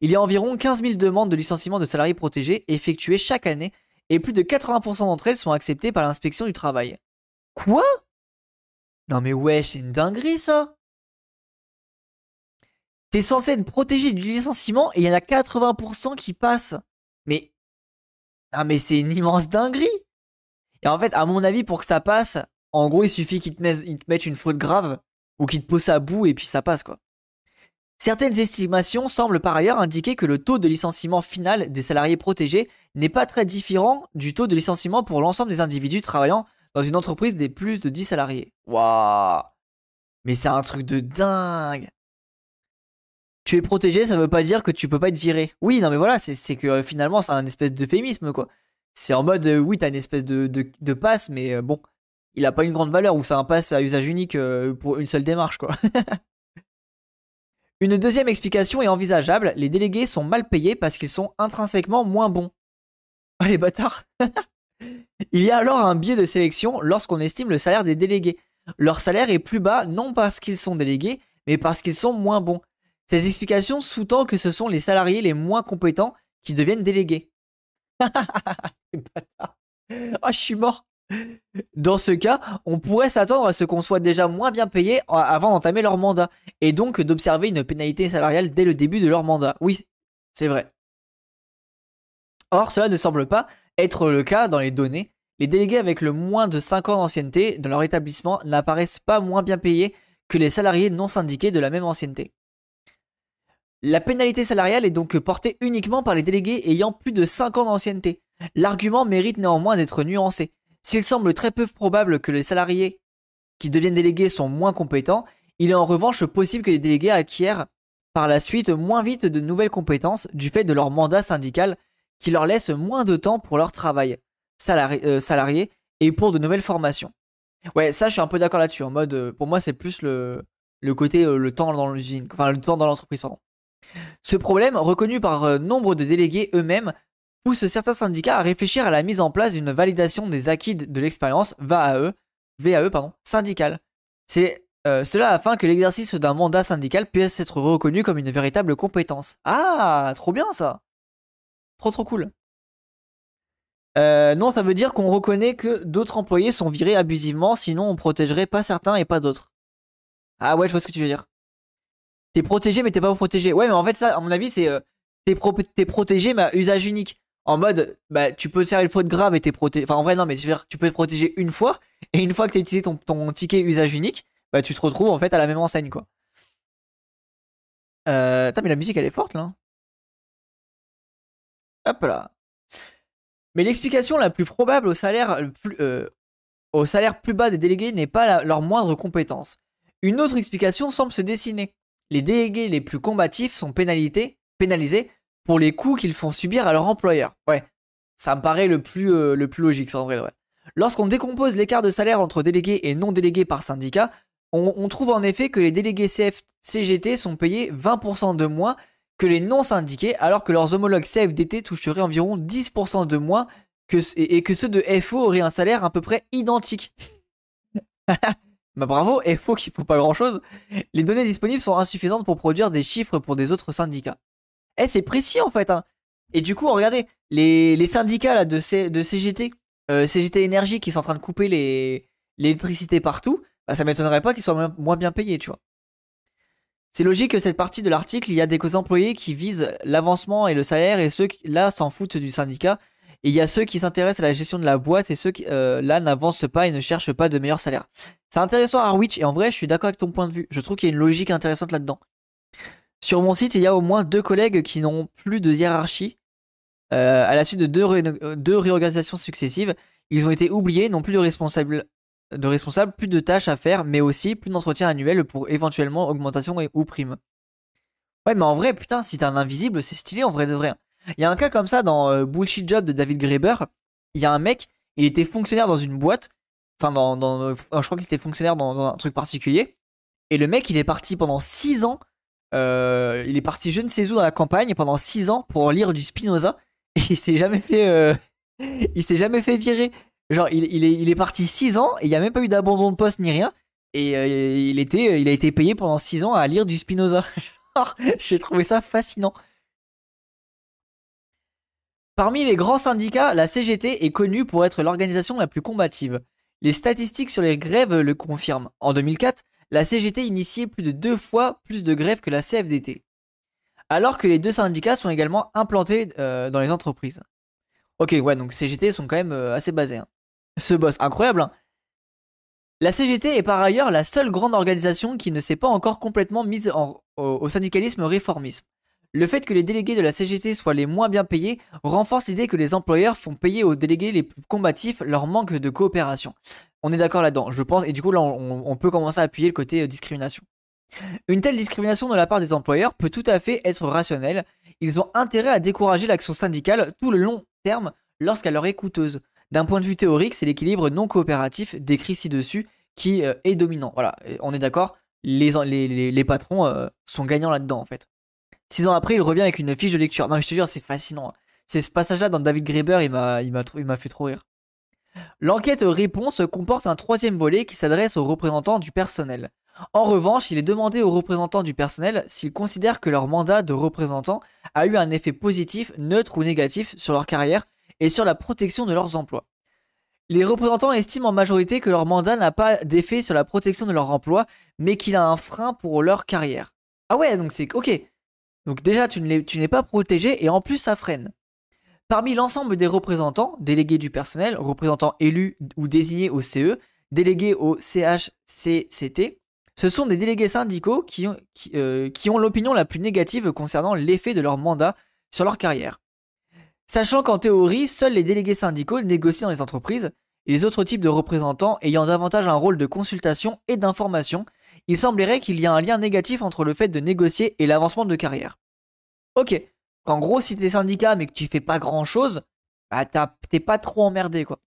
Il y a environ 15 000 demandes de licenciement de salariés protégés effectuées chaque année et plus de 80% d'entre elles sont acceptées par l'inspection du travail. Quoi? Non mais ouais, c'est une dinguerie ça T'es censé être protégé du licenciement et il y en a 80% qui passent. Mais ah mais c'est une immense dinguerie. Et en fait, à mon avis, pour que ça passe, en gros, il suffit qu'ils te, mettent, une faute grave ou qu'ils te posent à bout et puis ça passe quoi. Certaines estimations semblent par ailleurs indiquer que le taux de licenciement final des salariés protégés n'est pas très différent du taux de licenciement pour l'ensemble des individus travaillant dans une entreprise des plus de 10 salariés. Waouh Mais c'est un truc de dingue tu es protégé, ça veut pas dire que tu peux pas être viré. Oui, non, mais voilà, c'est que euh, finalement, c'est un espèce d'euphémisme, quoi. C'est en mode, euh, oui, t'as une espèce de, de, passe, mais euh, bon, il a pas une grande valeur, ou c'est un passe à usage unique pour une seule démarche, quoi. une deuxième explication est envisageable les délégués sont mal payés parce qu'ils sont intrinsèquement moins bons. Oh, les bâtards Il y a alors un biais de sélection lorsqu'on estime le salaire des délégués. Leur salaire est plus bas non parce qu'ils sont délégués, mais parce qu'ils sont moins bons. Cette explication sous-tend que ce sont les salariés les moins compétents qui deviennent délégués. oh, je suis mort. Dans ce cas, on pourrait s'attendre à ce qu'on soit déjà moins bien payé avant d'entamer leur mandat, et donc d'observer une pénalité salariale dès le début de leur mandat. Oui, c'est vrai. Or, cela ne semble pas être le cas dans les données. Les délégués avec le moins de 5 ans d'ancienneté dans leur établissement n'apparaissent pas moins bien payés que les salariés non syndiqués de la même ancienneté. La pénalité salariale est donc portée uniquement par les délégués ayant plus de 5 ans d'ancienneté. L'argument mérite néanmoins d'être nuancé. S'il semble très peu probable que les salariés qui deviennent délégués sont moins compétents, il est en revanche possible que les délégués acquièrent par la suite moins vite de nouvelles compétences du fait de leur mandat syndical qui leur laisse moins de temps pour leur travail euh, salarié, et pour de nouvelles formations. Ouais, ça je suis un peu d'accord là-dessus. En mode, euh, pour moi c'est plus le, le côté euh, le temps dans l'usine, enfin le temps dans l'entreprise, pardon. Ce problème, reconnu par nombre de délégués eux-mêmes, pousse certains syndicats à réfléchir à la mise en place d'une validation des acquis de l'expérience VAE, VAE pardon, syndicale. C'est cela afin que l'exercice d'un mandat syndical puisse être reconnu comme une véritable compétence. Ah, trop bien ça Trop trop cool. Euh, non, ça veut dire qu'on reconnaît que d'autres employés sont virés abusivement, sinon on protégerait pas certains et pas d'autres. Ah ouais, je vois ce que tu veux dire. T'es protégé mais t'es pas protégé. Ouais, mais en fait ça, à mon avis, c'est euh, t'es, protégé mais à usage unique. En mode, bah tu peux faire une faute grave et t'es protégé. Enfin en vrai non, mais tu peux être protégé une fois et une fois que t'as utilisé ton, ticket usage unique, bah tu te retrouves en fait à la même enseigne quoi. Euh, mais la musique elle est forte là. Hop là. Mais l'explication la plus probable au salaire, plus, euh, au salaire plus bas des délégués n'est pas leur moindre compétence. Une autre explication semble se dessiner. Les délégués les plus combatifs sont pénalisés, pour les coûts qu'ils font subir à leur employeur. Ouais, ça me paraît le plus, euh, logique, ça en vrai. Lorsqu'on décompose l'écart de salaire entre délégués et non délégués par syndicat, on, trouve en effet que les délégués CFCGT sont payés 20% de moins que les non syndiqués, alors que leurs homologues CFDT toucheraient environ 10% de moins et, que ceux de FO auraient un salaire à peu près identique. bah bravo, FO qui font pas grand chose. Les données disponibles sont insuffisantes pour produire des chiffres pour des autres syndicats. Eh, c'est précis en fait. Hein. Et du coup, regardez, les, syndicats là, de, de CGT, euh, CGT Énergie qui sont en train de couper l'électricité partout, bah, ça m'étonnerait pas qu'ils soient moins bien payés, tu vois. C'est logique que cette partie de l'article, il y a des employés qui visent l'avancement et le salaire et ceux là s'en foutent du syndicat. Il y a ceux qui s'intéressent à la gestion de la boîte et ceux qui euh, là n'avancent pas et ne cherchent pas de meilleur salaire. C'est intéressant Harwich et en vrai je suis d'accord avec ton point de vue. Je trouve qu'il y a une logique intéressante là-dedans. Sur mon site, il y a au moins deux collègues qui n'ont plus de hiérarchie. Euh, à la suite de deux, deux réorganisations successives, ils ont été oubliés, n'ont plus de responsable de responsables, plus de tâches à faire, mais aussi plus d'entretien annuel pour éventuellement augmentation ou prime. Ouais, mais en vrai, putain, si t'es un invisible, c'est stylé en vrai de vrai. Il y a un cas comme ça dans euh, Bullshit Job de David Graeber. Il y a un mec, il était fonctionnaire dans une boîte. Enfin, dans, dans je crois qu'il était fonctionnaire dans, un truc particulier. Et le mec, il est parti pendant 6 ans. Euh, il est parti je ne sais où dans la campagne pendant 6 ans pour lire du Spinoza. Et il s'est jamais fait. Euh, il s'est jamais fait virer. Genre, il, est, il est parti 6 ans et il n'y a même pas eu d'abandon de poste ni rien. Et euh, il, était, il a été payé pendant 6 ans à lire du Spinoza. J'ai trouvé ça fascinant. Parmi les grands syndicats, la CGT est connue pour être l'organisation la plus combative. Les statistiques sur les grèves le confirment. En 2004, la CGT initiait plus de deux fois plus de grèves que la CFDT. Alors que les deux syndicats sont également implantés euh, dans les entreprises. Ok, ouais, donc CGT sont quand même euh, assez basés. Hein ce boss incroyable. Hein. La CGT est par ailleurs la seule grande organisation qui ne s'est pas encore complètement mise au, syndicalisme réformiste. Le fait que les délégués de la CGT soient les moins bien payés renforce l'idée que les employeurs font payer aux délégués les plus combatifs leur manque de coopération. On est d'accord là-dedans, je pense, et du coup là on, peut commencer à appuyer le côté euh, discrimination. Une telle discrimination de la part des employeurs peut tout à fait être rationnelle. Ils ont intérêt à décourager l'action syndicale tout le long terme lorsqu'elle leur est coûteuse. D'un point de vue théorique, c'est l'équilibre non coopératif décrit ci-dessus qui euh, est dominant. Voilà, on est d'accord, les, patrons euh, sont gagnants là-dedans en fait. Six ans après, il revient avec une fiche de lecture. Non mais je te jure, c'est fascinant. C'est ce passage-là dans David Graeber, il m'a fait trop rire. L'enquête réponse comporte un troisième volet qui s'adresse aux représentants du personnel. En revanche, il est demandé aux représentants du personnel s'ils considèrent que leur mandat de représentant a eu un effet positif, neutre ou négatif sur leur carrière et sur la protection de leurs emplois. Les représentants estiment en majorité que leur mandat n'a pas d'effet sur la protection de leur emploi, mais qu'il a un frein pour leur carrière. Ah ouais, donc c'est ok. Donc déjà, tu n'es pas protégé et en plus, ça freine. Parmi l'ensemble des représentants, délégués du personnel, représentants élus ou désignés au CE, délégués au CHCCT, Ce sont des délégués syndicaux qui ont, euh, qui ont l'opinion la plus négative concernant l'effet de leur mandat sur leur carrière. Sachant qu'en théorie, seuls les délégués syndicaux négocient dans les entreprises, et les autres types de représentants ayant davantage un rôle de consultation et d'information, il semblerait qu'il y a un lien négatif entre le fait de négocier et l'avancement de carrière. Ok, qu'en gros, si t'es syndicat mais que tu fais pas grand chose, bah t'es pas trop emmerdé quoi.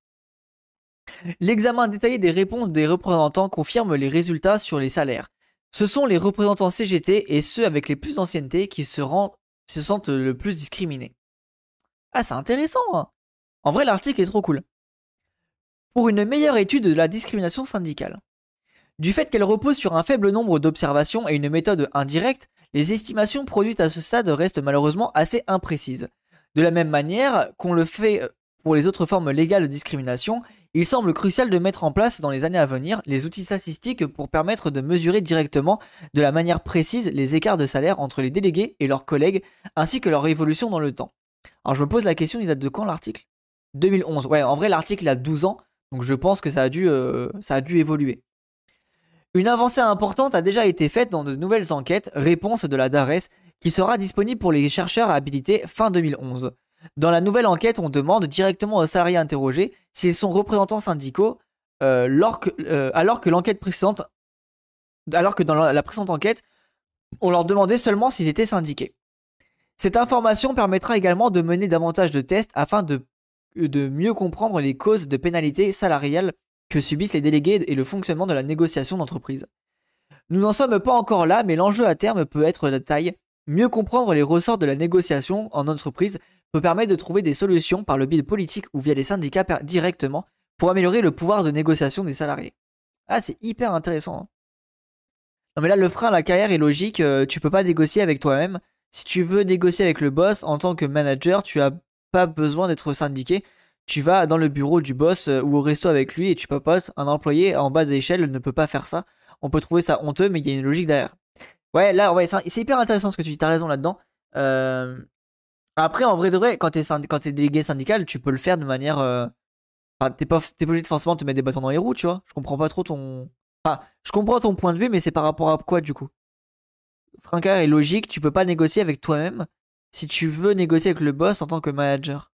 L'examen détaillé des réponses des représentants confirme les résultats sur les salaires. Ce sont les représentants CGT et ceux avec les plus d'ancienneté qui se, se sentent le plus discriminés. Ah, c'est intéressant. Hein en vrai, l'article est trop cool. Pour une meilleure étude de la discrimination syndicale. Du fait qu'elle repose sur un faible nombre d'observations et une méthode indirecte, les estimations produites à ce stade restent malheureusement assez imprécises. De la même manière qu'on le fait pour les autres formes légales de discrimination, il semble crucial de mettre en place dans les années à venir les outils statistiques pour permettre de mesurer directement de la manière précise les écarts de salaire entre les délégués et leurs collègues, ainsi que leur évolution dans le temps. Alors je me pose la question, il date de quand l'article? 2011. Ouais, en vrai l'article a 12 ans, donc je pense que ça a dû, euh, ça a dû évoluer. Une avancée importante a déjà été faite dans de nouvelles enquêtes, réponse de la DARES, qui sera disponible pour les chercheurs habilités fin 2011. Dans la nouvelle enquête, on demande directement aux salariés interrogés s'ils sont représentants syndicaux, euh, euh, alors que dans la précédente enquête, on leur demandait seulement s'ils étaient syndiqués. Cette information permettra également de mener davantage de tests afin de mieux comprendre les causes de pénalités salariales que subissent les délégués et le fonctionnement de la négociation d'entreprise. Nous n'en sommes pas encore là, mais l'enjeu à terme peut être de taille. Mieux comprendre les ressorts de la négociation en entreprise peut permettre de trouver des solutions par le biais politique ou via les syndicats directement pour améliorer le pouvoir de négociation des salariés. Ah, c'est hyper intéressant. Hein. Non mais là, le frein à la carrière est logique, euh, tu peux pas négocier avec toi-même. Si tu veux négocier avec le boss en tant que manager, tu as pas besoin d'être syndiqué. Tu vas dans le bureau du boss euh, ou au resto avec lui et tu papotes. Un employé en bas de l'échelle ne peut pas faire ça. On peut trouver ça honteux, mais il y a une logique derrière. Ouais, là, c'est hyper intéressant ce que tu dis. T'as raison là-dedans. Euh, après, en vrai de vrai, quand t'es es délégué syndical, tu peux le faire de manière. Euh, enfin, t'es pas, obligé de forcément te mettre des bâtons dans les roues, tu vois. Je comprends pas trop ton. Enfin, je comprends ton point de vue, mais c'est par rapport à quoi du coup? Franca est logique, tu peux pas négocier avec toi-même si tu veux négocier avec le boss en tant que manager.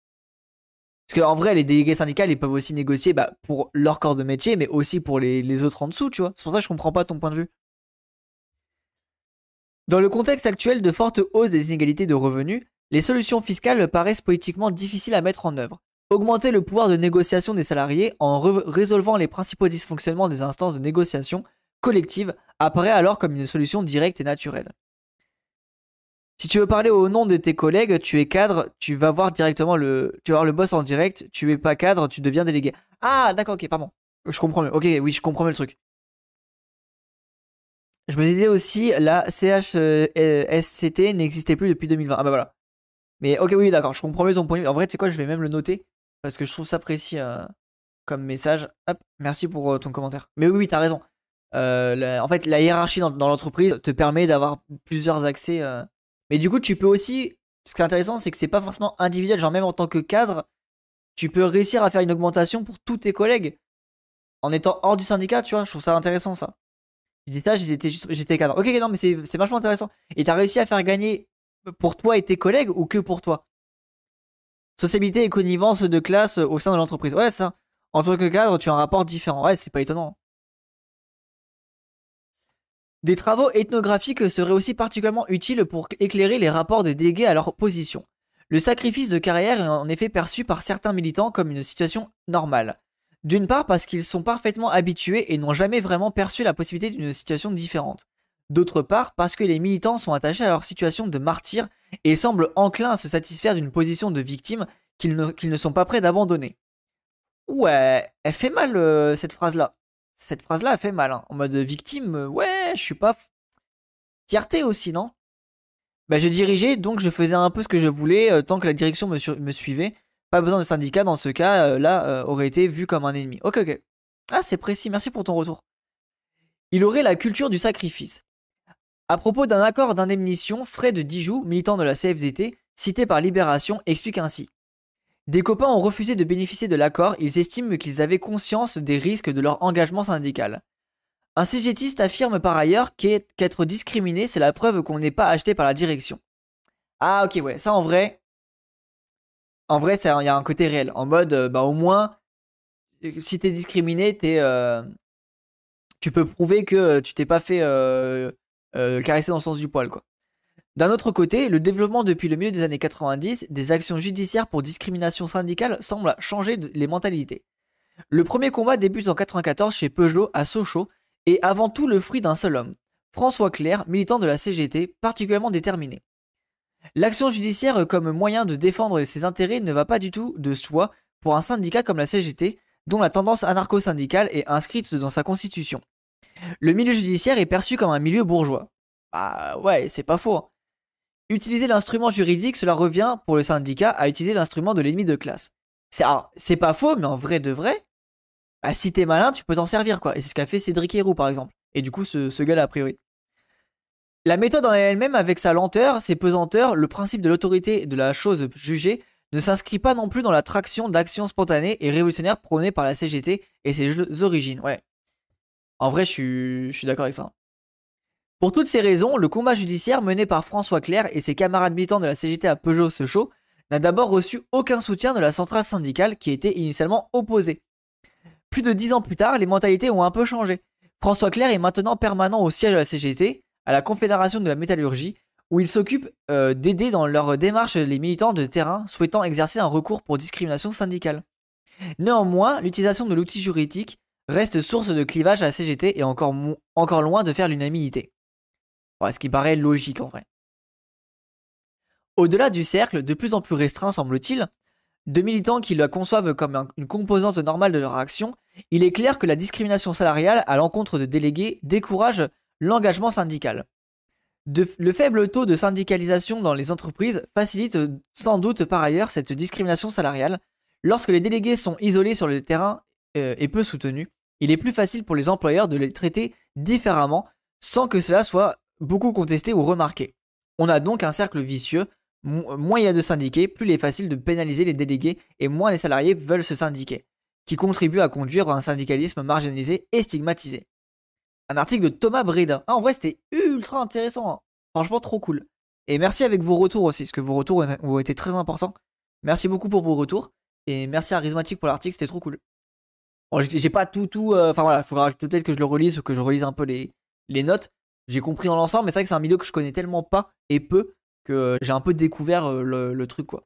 Parce qu'en vrai, les délégués syndicales, ils peuvent aussi négocier bah, pour leur corps de métier, mais aussi pour les, les autres en dessous, tu vois. C'est pour ça que je comprends pas ton point de vue. Dans le contexte actuel de forte hausse des inégalités de revenus, les solutions fiscales paraissent politiquement difficiles à mettre en œuvre. Augmenter le pouvoir de négociation des salariés en résolvant les principaux dysfonctionnements des instances de négociation collective apparaît alors comme une solution directe et naturelle. Si tu veux parler au nom de tes collègues, tu es cadre, tu vas voir directement le, tu vas voir le boss en direct. Tu es pas cadre, tu deviens délégué. Ah, d'accord, ok, pardon. Je comprends mieux. Ok, oui, je comprends le truc. Je me disais aussi, la CHSCT n'existait plus depuis 2020. Ah bah voilà. Mais ok, oui, d'accord, je comprends mieux ton point de vue. En vrai, tu sais quoi, je vais même le noter parce que je trouve ça précis euh, comme message. Hop, merci pour euh, ton commentaire. Mais oui, oui, t'as raison. Euh, en fait, la hiérarchie dans, l'entreprise te permet d'avoir plusieurs accès. Mais du coup, tu peux aussi. Ce qui est intéressant, c'est que c'est pas forcément individuel. Genre, même en tant que cadre, tu peux réussir à faire une augmentation pour tous tes collègues en étant hors du syndicat, tu vois. Je trouve ça intéressant ça. Je dis ça, j'étais cadre. Ok, non, mais c'est vachement intéressant. Et t'as réussi à faire gagner pour toi et tes collègues ou que pour toi? Sociabilité et connivence de classe au sein de l'entreprise. Ouais, ça. En tant que cadre, tu as un rapport différent. Ouais, c'est pas étonnant. Des travaux ethnographiques seraient aussi particulièrement utiles pour éclairer les rapports des délégués à leur position. Le sacrifice de carrière est en effet perçu par certains militants comme une situation normale. D'une part parce qu'ils sont parfaitement habitués et n'ont jamais vraiment perçu la possibilité d'une situation différente. D'autre part, parce que les militants sont attachés à leur situation de martyr et semblent enclins à se satisfaire d'une position de victime qu'ils ne, sont pas prêts d'abandonner. Ouais, elle fait mal euh, cette phrase-là. Cette phrase-là, elle fait mal. Hein. En mode victime, euh, ouais, je suis pas. Fierté aussi, non? Bah, je dirigeais, donc je faisais un peu ce que je voulais euh, tant que la direction me, suivait. Pas besoin de syndicat dans ce cas, là, aurait été vu comme un ennemi. Ok, ok. Ah, c'est précis, merci pour ton retour. Il aurait la culture du sacrifice. À propos d'un accord d'indemnisation, Fred Dijoux, militant de la CFDT, cité par Libération, explique ainsi. Des copains ont refusé de bénéficier de l'accord, ils estiment qu'ils avaient conscience des risques de leur engagement syndical. Un CGTiste affirme par ailleurs qu'être discriminé, c'est la preuve qu'on n'est pas acheté par la direction. Ah ok ouais, ça en vrai, en vrai, il y a un côté réel. En mode, euh, bah au moins, si t'es discriminé, t'es, euh, tu peux prouver que euh, tu t'es pas fait caresser dans le sens du poil, quoi. D'un autre côté, le développement depuis le milieu des années 90 des actions judiciaires pour discrimination syndicale semble changer les mentalités. Le premier combat débute en 94 chez Peugeot à Sochaux et avant tout le fruit d'un seul homme, François Clair, militant de la CGT, particulièrement déterminé. L'action judiciaire comme moyen de défendre ses intérêts ne va pas du tout de soi pour un syndicat comme la CGT, dont la tendance anarcho-syndicale est inscrite dans sa constitution. Le milieu judiciaire est perçu comme un milieu bourgeois. Bah ouais, c'est pas faux. Utiliser l'instrument juridique, cela revient pour le syndicat à utiliser l'instrument de l'ennemi de classe. C'est pas faux, mais en vrai de vrai, bah, si t'es malin, tu peux t'en servir quoi. Et c'est ce qu'a fait Cédric Héroux par exemple. Et du coup, ce, gars-là, a priori. La méthode en elle-même, avec sa lenteur, ses pesanteurs, le principe de l'autorité de la chose jugée, ne s'inscrit pas non plus dans la traction d'actions spontanées et révolutionnaires prônées par la CGT et ses origines. Ouais. En vrai, je suis, je suis d'accord avec ça. Pour toutes ces raisons, le combat judiciaire mené par François Clair et ses camarades militants de la CGT à Peugeot-Sochaux n'a d'abord reçu aucun soutien de la centrale syndicale qui était initialement opposée. Plus de dix ans plus tard, les mentalités ont un peu changé. François Clair est maintenant permanent au siège de la CGT à la Confédération de la métallurgie, où il s'occupe euh, d'aider dans leur démarche les militants de terrain souhaitant exercer un recours pour discrimination syndicale. Néanmoins, l'utilisation de l'outil juridique reste source de clivage à la CGT et encore loin de faire l'unanimité. Ce qui paraît logique en vrai. Au-delà du cercle, de plus en plus restreint semble-t-il, de militants qui la conçoivent comme une composante normale de leur action, il est clair que la discrimination salariale à l'encontre de délégués décourage l'engagement syndical. le faible taux de syndicalisation dans les entreprises facilite sans doute par ailleurs cette discrimination salariale. Lorsque les délégués sont isolés sur le terrain euh, et peu soutenus, il est plus facile pour les employeurs de les traiter différemment sans que cela soit beaucoup contesté ou remarqué. On a donc un cercle vicieux. moins il y a de syndiqués, plus il est facile de pénaliser les délégués et moins les salariés veulent se syndiquer, qui contribue à conduire un syndicalisme marginalisé et stigmatisé un article de Thomas Breda. Ah, en vrai, c'était ultra intéressant. Hein. Franchement, trop cool. Et merci avec vos retours aussi, parce que vos retours ont été très importants. Merci beaucoup pour vos retours. Et merci à pour l'article, c'était trop cool. Bon, j'ai pas tout, tout. Euh, enfin voilà, il faudra peut-être que je le relise ou que je relise un peu les notes. J'ai compris dans l'ensemble, mais c'est vrai que c'est un milieu que je connais tellement pas et peu que j'ai un peu découvert euh, le, le, truc quoi.